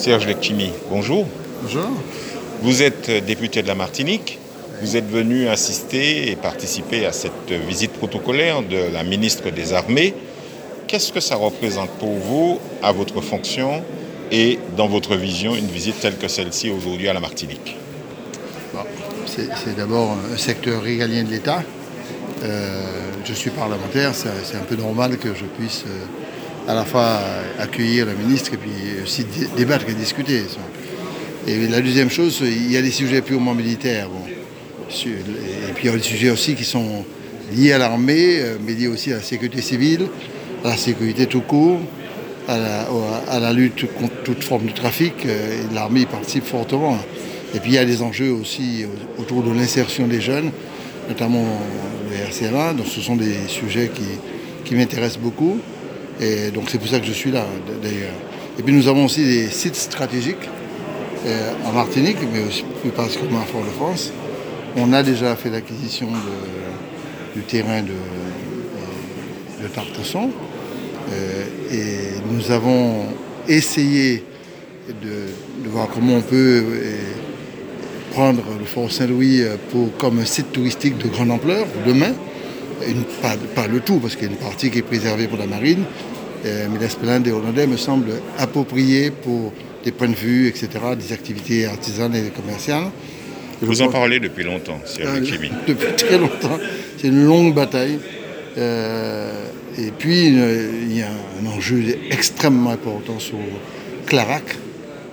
Serge Lekchimi, bonjour. Bonjour. Vous êtes député de la Martinique. Vous êtes venu assister et participer à cette visite protocolaire de la ministre des Armées. Qu'est-ce que ça représente pour vous, à votre fonction et dans votre vision, une visite telle que celle-ci aujourd'hui à la Martinique? C'est d'abord un secteur régalien de l'État. Euh, je suis parlementaire, c'est un peu normal que je puisse euh, à la fois accueillir la ministre et puis aussi débattre et discuter. Et la deuxième chose, il y a des sujets purement militaires. Et puis il y a des sujets aussi qui sont liés à l'armée, euh, mais liés aussi à la sécurité civile, à la sécurité tout court, à la, lutte contre toute forme de trafic. L'armée y participe fortement. Et puis il y a des enjeux aussi autour de l'insertion des jeunes, notamment le RCLA. Donc ce sont des sujets qui, m'intéressent beaucoup. Et donc c'est pour ça que je suis là d'ailleurs. Et puis nous avons aussi des sites stratégiques euh, en Martinique, mais aussi plus particulièrement à Fort-de-France. On a déjà fait l'acquisition du terrain de, de Tartesson. Euh, et nous avons essayé de, voir comment on peut euh, prendre le Fort Saint-Louis euh, comme un site touristique de grande ampleur demain. Pas, le tout, parce qu'il y a une partie qui est préservée pour la marine, mais l'esplanade des Hollandais me semble appropriée pour des points de vue, etc., des activités artisanales et commerciales. Vous en parlez depuis longtemps, Cyril Depuis très longtemps. C'est une longue bataille. Et puis, il y a un enjeu extrêmement important sur Clarac,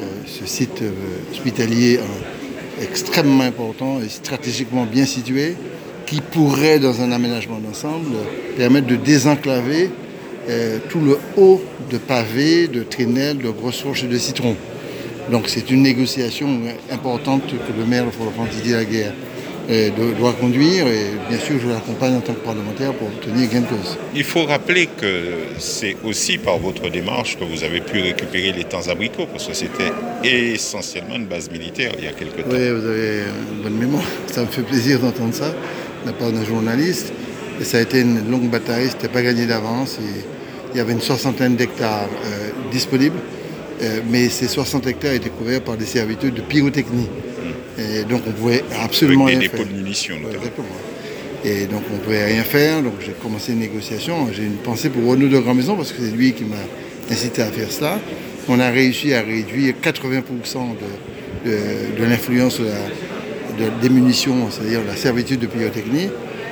euh, ce site euh, hospitalier euh, extrêmement important et stratégiquement bien situé, qui pourrait, dans un aménagement d'ensemble, permettre de désenclaver tout le haut de pavés, de trinelles, de grosses roches et de citrons. Donc c'est une négociation importante que le maire de Fort-de-France, la guerre doit conduire et bien sûr je l'accompagne en tant que parlementaire pour obtenir gain de cause. Il faut rappeler que c'est aussi par votre démarche que vous avez pu récupérer les temps abricots parce que c'était essentiellement une base militaire il y a quelques temps. Oui, vous avez une bonne mémoire. Ça me fait plaisir d'entendre ça la part d'un journaliste. Et ça a été une longue bataille, c'était pas gagné d'avance. Il y avait une soixantaine d'hectares euh, disponibles, euh, mais ces 60 hectares étaient couverts par des servitudes de pyrotechnie. Et donc on pouvait absolument Avec des rien dépôts de munitions notamment. Et donc on pouvait rien faire, donc j'ai commencé une négociation. J'ai une pensée pour Renaud de Grand Maison parce que c'est lui qui m'a incité à faire cela. On a réussi à réduire 80% de, de, l'influence des munitions, c'est-à-dire la servitude de pyrotechnie,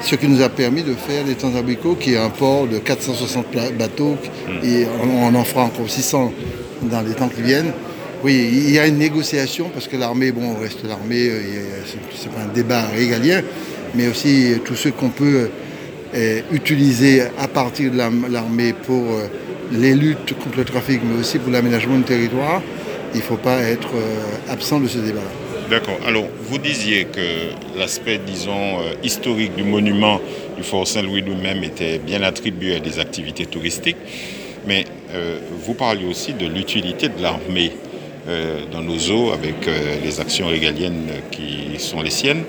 ce qui nous a permis de faire les temps abricots, qui est un port de 460 bateaux, hmm. et on en fera encore 600 dans les temps qui viennent. Oui, il y a une négociation parce que l'armée, bon, reste l'armée, euh, c'est pas un débat régalien, mais aussi tous ceux qu'on peut euh, utiliser à partir de l'armée pour euh, les luttes contre le trafic, mais aussi pour l'aménagement du territoire, il ne faut pas être absent de ce débat. D'accord. Alors, vous disiez que l'aspect, disons, historique du monument du Fort Saint-Louis lui-même était bien attribué à des activités touristiques, mais vous parliez aussi de l'utilité de l'armée euh, dans nos eaux avec euh, les actions régaliennes qui sont les siennes.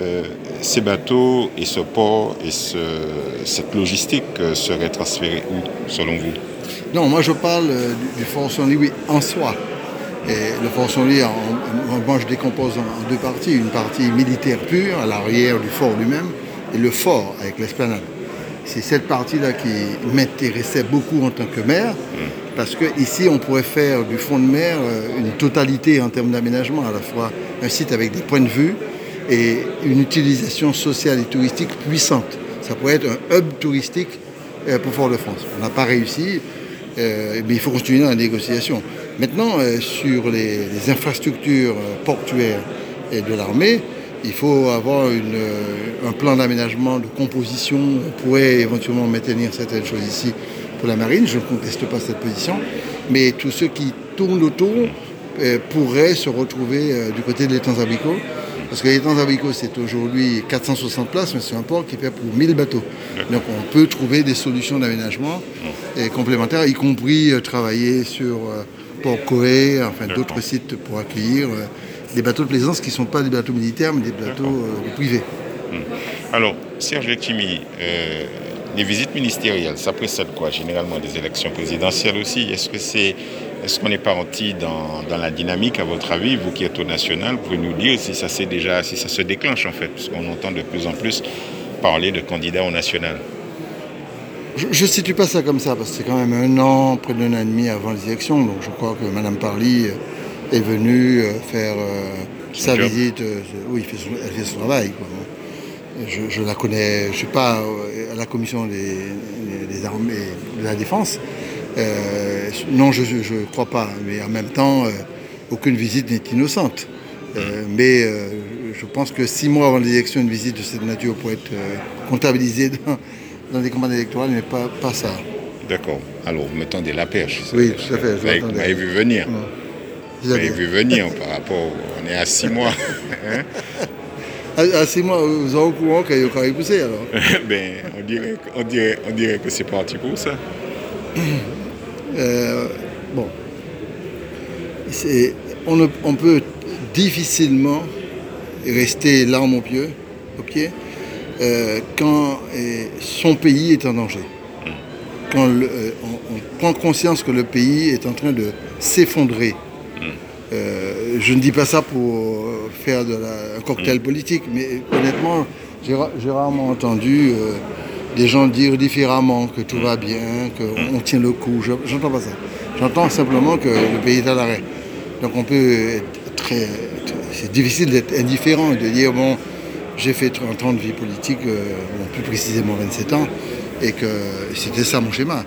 Euh, ces bateaux et ce port et cette logistique seraient transférés où, selon vous? Non, moi je parle du, Fort Saint-Louis en soi. Et le Fort Saint-Louis, moi je décompose en deux parties. Une partie militaire pure, à l'arrière du fort lui-même, et le fort avec l'esplanade. C'est cette partie-là qui m'intéressait beaucoup en tant que maire, parce qu'ici, on pourrait faire du fond de mer euh, une totalité en termes d'aménagement, à la fois un site avec des points de vue et une utilisation sociale et touristique puissante. Ça pourrait être un hub touristique euh, pour Fort-de-France. On n'a pas réussi, euh, mais il faut continuer dans la négociation. Maintenant, sur les infrastructures portuaires et de l'armée, il faut avoir euh, un plan d'aménagement, de composition. On pourrait éventuellement maintenir certaines choses ici pour la marine. Je ne conteste pas cette position. Mais tous ceux qui tournent autour euh, pourraient se retrouver euh, du côté de l'étang. Parce que l'étang abricots, c'est aujourd'hui 460 places, mais c'est un port qui fait pour 1000 bateaux. Donc on peut trouver des solutions d'aménagement complémentaires, y compris travailler sur Port Coé, enfin d'autres sites pour accueillir des bateaux de plaisance qui ne sont pas des bateaux militaires, mais des bateaux euh, privés. Hmm. Alors, Serge Lekimi, euh, les visites ministérielles, ça précède quoi? Généralement des élections présidentielles aussi. Est-ce que c'est est-ce qu'on pas parti dans, dans, la dynamique, à votre avis, vous qui êtes au national, vous pouvez nous dire si ça, déjà, si ça se déclenche en fait, parce qu'on entend de plus en plus parler de candidats au national je ne situe pas ça comme ça, parce que c'est quand même un an, près d'un an et demi avant les élections. Donc je crois que Mme Parly est venue euh, faire euh, sa visite. Euh, oui, elle fait son travail. Je, la connais, je ne suis pas à la commission des, armées de la défense. non, je ne crois pas. Mais en même temps, aucune visite n'est innocente. mais je pense que six mois avant l'élection, une visite de cette nature pourrait être comptabilisée dans, dans des campagnes électorales, mais pas, pas ça. D'accord. Alors, vous me tendez la perche. Oui, tout à fait. vous m'avez vu venir. Vous avez vu venir par rapport. On est à six mois. hein? à, six mois, vous êtes au courant qu'il y a eu poussé alors ben, on dirait, on dirait, on dirait que c'est parti pour ça. Euh, bon. On, on, peut difficilement rester l'arme au pied, au pied euh, quand euh, son pays est en danger. Quand euh, on, prend conscience que le pays est en train de s'effondrer. je ne dis pas ça pour faire de un cocktail politique, mais honnêtement, j'ai rarement entendu des gens dire différemment que tout va bien, qu'on tient le coup. J'entends pas ça. J'entends simplement que le pays est à l'arrêt. Donc on peut être très. C'est difficile d'être indifférent et de dire bon, j'ai fait 30 ans de vie politique, euh, plus précisément 27 ans, et que c'était ça mon schéma.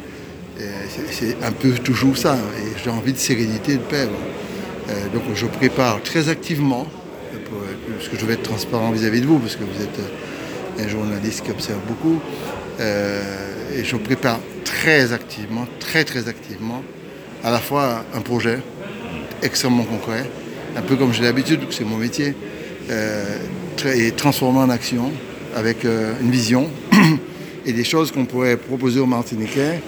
C'est un peu toujours ça, et j'ai envie de sérénité, de paix. Euh, donc je prépare très activement, parce que je vais être transparent vis-à-vis de vous, parce que vous êtes euh, un journaliste qui observe beaucoup, et je prépare très activement, très très activement, à la fois un projet extrêmement concret, un peu comme j'ai l'habitude, c'est mon métier, et transformer en action avec euh, une vision et des choses qu'on pourrait proposer aux Martiniquais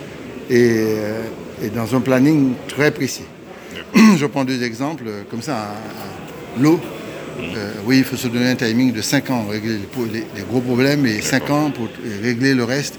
euh, et, dans un planning très précis. Je prends deux exemples euh, comme ça. L'eau, oui, il faut se donner un timing de 5 ans, régler les, gros problèmes et 5 ans pour régler le reste.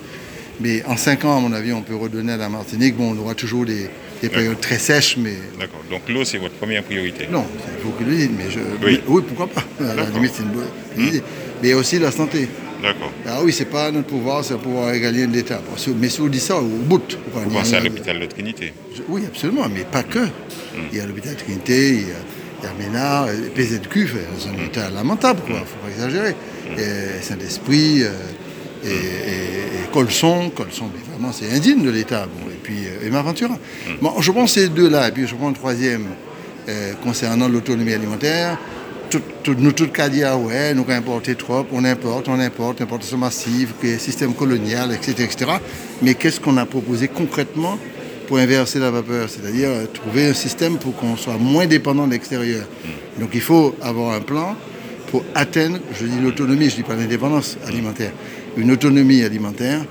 Mais en 5 ans, à mon avis, on peut redonner à la Martinique. Bon, on aura toujours des, des périodes très sèches, mais... D'accord. Donc l'eau, c'est votre première priorité Non, il faut que le dise, mais je... Oui. oui, pourquoi pas? À la limite, c'est une bonne idée. Mais aussi la santé. D'accord. Ah oui, c'est pas notre pouvoir, c'est le pouvoir régalien de l'État. Mais si on dit ça au bout... Vous pensez à l'hôpital de Trinité Oui, absolument, mais pas que. Hmm. Il y a l'hôpital de Trinité, il y a... Il y a Ménard, PZQ, c'est un hmm. état lamentable, il ne faut pas exagérer. Hmm. Saint-Esprit, euh, et, et, Colson, Colson, mais vraiment c'est indigne de l'État, et puis euh, Emma Ventura. Mm. Bon, je prends ces deux-là, et puis je prends le troisième euh, concernant l'autonomie alimentaire. nous tous cas dire, ouais, nous importer trop, on importe, on importe, importation massive, système colonial, etc. etc. Mais qu'est-ce qu'on a proposé concrètement pour inverser la vapeur, c'est-à-dire euh, trouver un système pour qu'on soit moins dépendant de l'extérieur? Mm. Donc il faut avoir un plan pour atteindre, je dis l'autonomie, je ne dis pas l'indépendance alimentaire, une autonomie alimentaire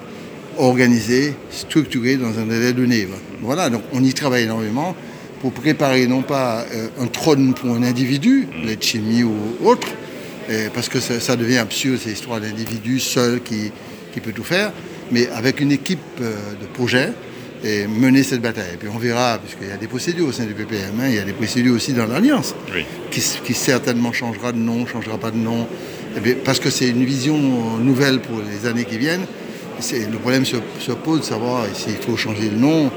organisée, structurée dans un délai donné. Voilà, donc on y travaille énormément pour préparer non pas euh, un trône pour un individu, l'aide chimie ou autre, parce que ça, devient absurde, ces histoires d'individus seuls qui, qui peut tout faire, mais avec une équipe euh, de projet et mener cette bataille. Et puis on verra, puisqu'il y a des procédures au sein du PPM, hein, il y a des procédures aussi dans l'Alliance, qui, qui, certainement changera de nom, changera pas de nom, eh parce que c'est une vision nouvelle pour les années qui viennent. Le problème se, pose de savoir s'il faut changer le nom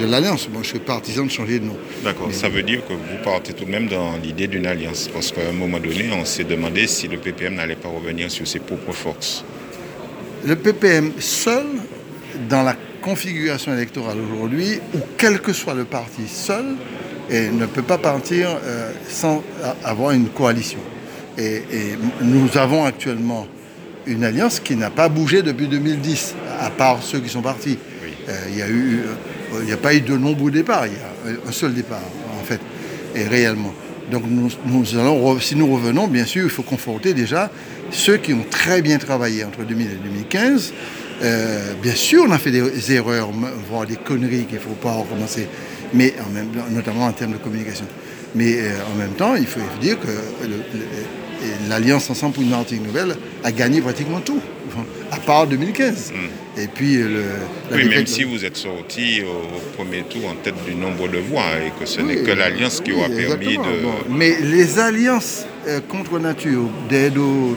de l'alliance. Moi, je suis partisan de changer de nom. D'accord. Ça veut dire que vous partez tout de même dans l'idée d'une alliance. Parce qu'à un moment donné, on s'est demandé si le PPM n'allait pas revenir sur ses propres forces. Le PPM seul, dans la configuration électorale aujourd'hui, ou quel que soit le parti seul, ne peut pas partir euh, sans avoir une coalition. Et, nous avons actuellement une alliance qui n'a pas bougé depuis 2010, à part ceux qui sont partis. Euh, il n'y euh, a pas eu de nombreux départs, il y a un seul départ, en fait, et réellement. Donc nous, allons, si nous revenons, bien sûr, il faut confronter déjà ceux qui ont très bien travaillé entre 2000 et 2015. Euh, bien sûr, on a fait des erreurs, voire des conneries qu'il ne faut pas recommencer, mais en même, notamment en termes de communication. Mais en même temps, il faut dire que l'Alliance Ensemble pour une Martinique Nouvelle a gagné pratiquement tout, à part 2015. Hmm. Et puis, le, oui, même si vous êtes sorti au premier tour en tête du nombre de voix et que ce n'est que l'alliance qui aura permis de. Mais les alliances euh, contre nature, d'aide euh,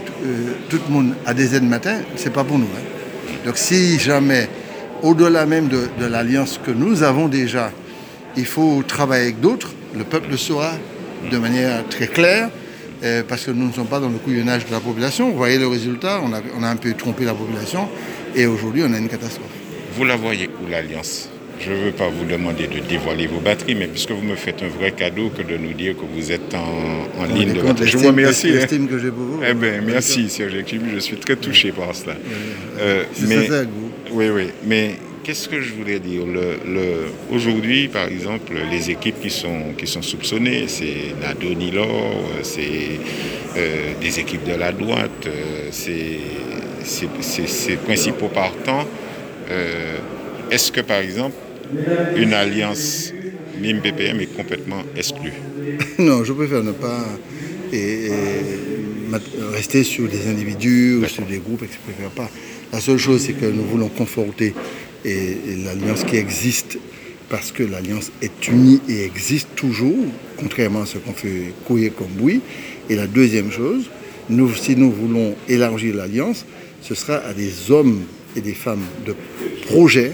tout le monde à des aides matin, c'est pas pour nous. Hein. Donc si jamais, au-delà même de, de l'alliance que nous avons déjà, il faut travailler avec d'autres, le peuple le saura de manière très claire. Euh, parce que nous ne sommes pas dans le couillonnage de la population. Vous voyez le résultat, on a, on a un peu trompé la population et aujourd'hui on a une catastrophe. Vous la voyez où l'Alliance? Je ne veux pas vous demander de dévoiler vos batteries, mais puisque vous me faites un vrai cadeau que de nous dire que vous êtes en, en ligne de batterie. Je vous remercie. Hein. que j'ai pour vous. Eh bien, merci, Serge Je suis très touché par cela. Euh, C'est ça, vous. Oui, oui. Mais qu'est-ce que je voulais dire le, Aujourd'hui, par exemple, les équipes qui sont, qui sont soupçonnées, c'est Nado Nilor, c'est euh, des équipes de la droite, euh, c'est ces principaux partants. Euh, est-ce que, par exemple, une alliance MIM-PPM est complètement exclue Non, je préfère ne pas rester sur des individus ou sur des groupes, je préfère pas. La seule chose, c'est que nous voulons conforter et, l'alliance qui existe parce que l'alliance est unie et existe toujours, contrairement à ce qu'on fait couiller comme bruit. Et la deuxième chose, si nous voulons élargir l'alliance, ce sera à des hommes et des femmes de projet,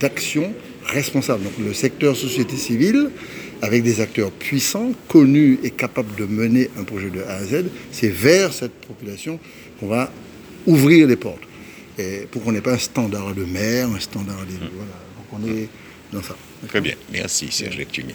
d'action responsables. Donc le secteur société civile, avec des acteurs puissants, connus et capables de mener un projet de A à Z, c'est vers cette population qu'on va ouvrir les portes pour qu'on n'ait pas un standard de mer, un standard de... Voilà, donc on est dans ça. Très bien, merci Serge Lectumi.